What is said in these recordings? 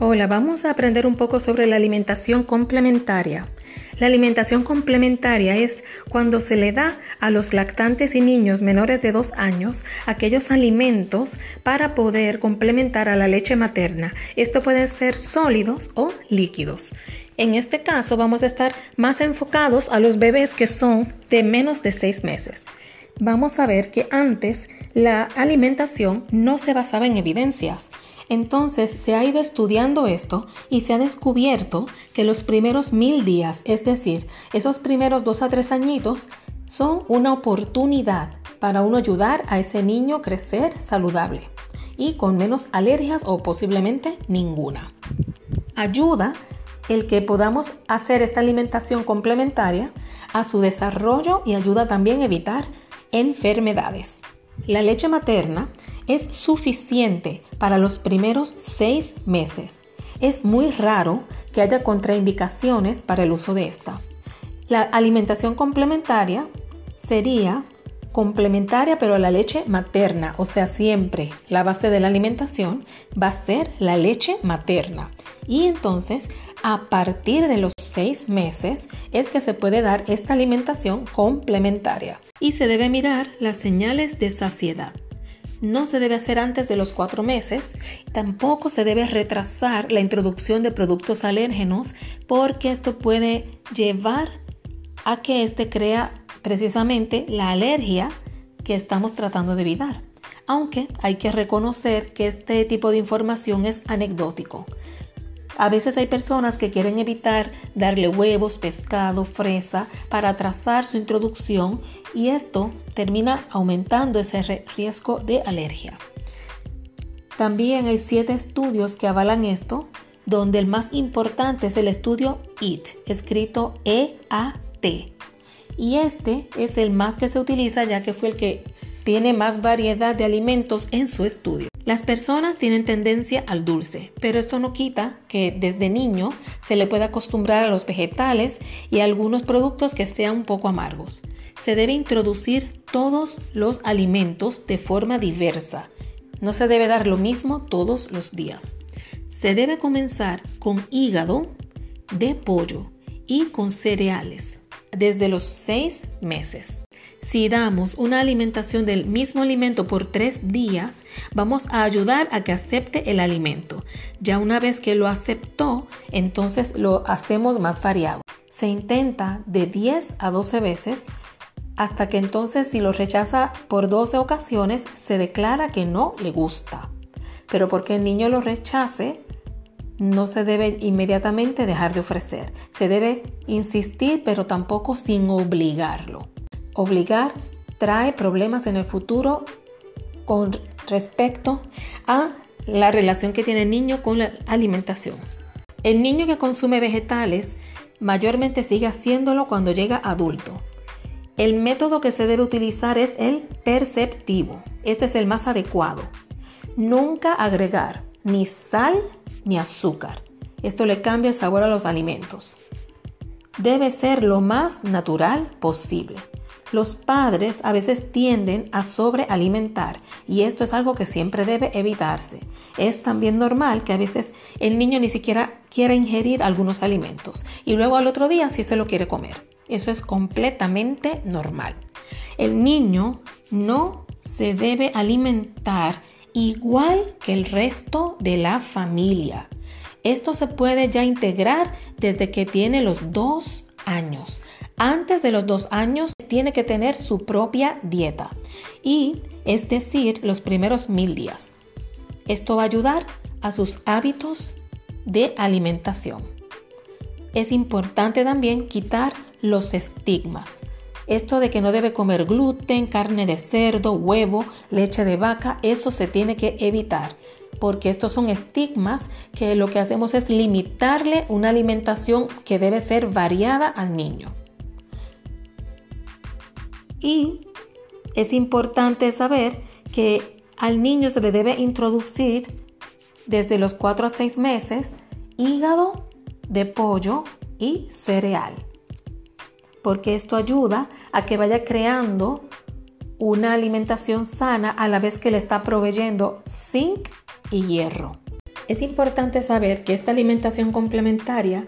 Hola, vamos a aprender un poco sobre la alimentación complementaria. La alimentación complementaria es cuando se le da a los lactantes y niños menores de dos años aquellos alimentos para poder complementar a la leche materna. Esto puede ser sólidos o líquidos. En este caso vamos a estar más enfocados a los bebés que son de menos de seis meses. Vamos a ver que antes la alimentación no se basaba en evidencias. Entonces se ha ido estudiando esto y se ha descubierto que los primeros mil días, es decir, esos primeros dos a tres añitos, son una oportunidad para uno ayudar a ese niño a crecer saludable y con menos alergias o posiblemente ninguna. Ayuda el que podamos hacer esta alimentación complementaria a su desarrollo y ayuda también a evitar enfermedades. La leche materna es suficiente para los primeros seis meses. Es muy raro que haya contraindicaciones para el uso de esta. La alimentación complementaria sería complementaria pero a la leche materna, o sea, siempre la base de la alimentación va a ser la leche materna. Y entonces, a partir de los seis meses es que se puede dar esta alimentación complementaria. Y se debe mirar las señales de saciedad no se debe hacer antes de los cuatro meses. Tampoco se debe retrasar la introducción de productos alérgenos porque esto puede llevar a que éste crea precisamente la alergia que estamos tratando de evitar. Aunque hay que reconocer que este tipo de información es anecdótico. A veces hay personas que quieren evitar darle huevos, pescado, fresa para atrasar su introducción y esto termina aumentando ese riesgo de alergia. También hay siete estudios que avalan esto, donde el más importante es el estudio EAT, escrito E-A-T. Y este es el más que se utiliza ya que fue el que tiene más variedad de alimentos en su estudio. Las personas tienen tendencia al dulce, pero esto no quita que desde niño se le pueda acostumbrar a los vegetales y a algunos productos que sean un poco amargos. Se debe introducir todos los alimentos de forma diversa. No se debe dar lo mismo todos los días. Se debe comenzar con hígado de pollo y con cereales desde los 6 meses. Si damos una alimentación del mismo alimento por tres días, vamos a ayudar a que acepte el alimento. Ya una vez que lo aceptó, entonces lo hacemos más variado. Se intenta de 10 a 12 veces hasta que entonces si lo rechaza por 12 ocasiones se declara que no le gusta. Pero porque el niño lo rechace, no se debe inmediatamente dejar de ofrecer. Se debe insistir, pero tampoco sin obligarlo. Obligar trae problemas en el futuro con respecto a la relación que tiene el niño con la alimentación. El niño que consume vegetales mayormente sigue haciéndolo cuando llega adulto. El método que se debe utilizar es el perceptivo. Este es el más adecuado. Nunca agregar ni sal ni azúcar. Esto le cambia el sabor a los alimentos. Debe ser lo más natural posible. Los padres a veces tienden a sobrealimentar y esto es algo que siempre debe evitarse. Es también normal que a veces el niño ni siquiera quiera ingerir algunos alimentos y luego al otro día sí se lo quiere comer. Eso es completamente normal. El niño no se debe alimentar igual que el resto de la familia. Esto se puede ya integrar desde que tiene los dos años. Antes de los dos años tiene que tener su propia dieta y es decir, los primeros mil días. Esto va a ayudar a sus hábitos de alimentación. Es importante también quitar los estigmas. Esto de que no debe comer gluten, carne de cerdo, huevo, leche de vaca, eso se tiene que evitar porque estos son estigmas que lo que hacemos es limitarle una alimentación que debe ser variada al niño. Y es importante saber que al niño se le debe introducir desde los 4 a 6 meses hígado de pollo y cereal, porque esto ayuda a que vaya creando una alimentación sana a la vez que le está proveyendo zinc y hierro. Es importante saber que esta alimentación complementaria,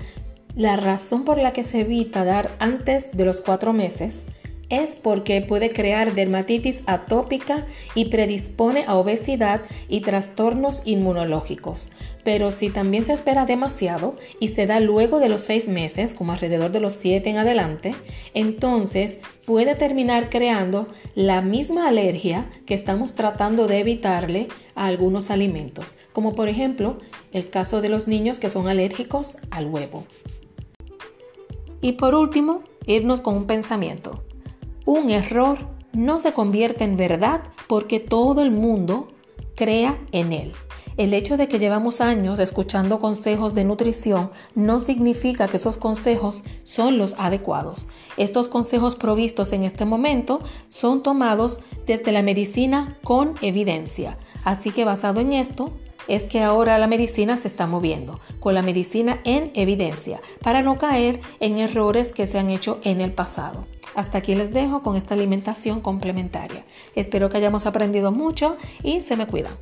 la razón por la que se evita dar antes de los cuatro meses, es porque puede crear dermatitis atópica y predispone a obesidad y trastornos inmunológicos. Pero si también se espera demasiado y se da luego de los seis meses, como alrededor de los siete en adelante, entonces puede terminar creando la misma alergia que estamos tratando de evitarle a algunos alimentos, como por ejemplo el caso de los niños que son alérgicos al huevo. Y por último, irnos con un pensamiento. Un error no se convierte en verdad porque todo el mundo crea en él. El hecho de que llevamos años escuchando consejos de nutrición no significa que esos consejos son los adecuados. Estos consejos provistos en este momento son tomados desde la medicina con evidencia. Así que basado en esto, es que ahora la medicina se está moviendo, con la medicina en evidencia, para no caer en errores que se han hecho en el pasado. Hasta aquí les dejo con esta alimentación complementaria. Espero que hayamos aprendido mucho y se me cuidan.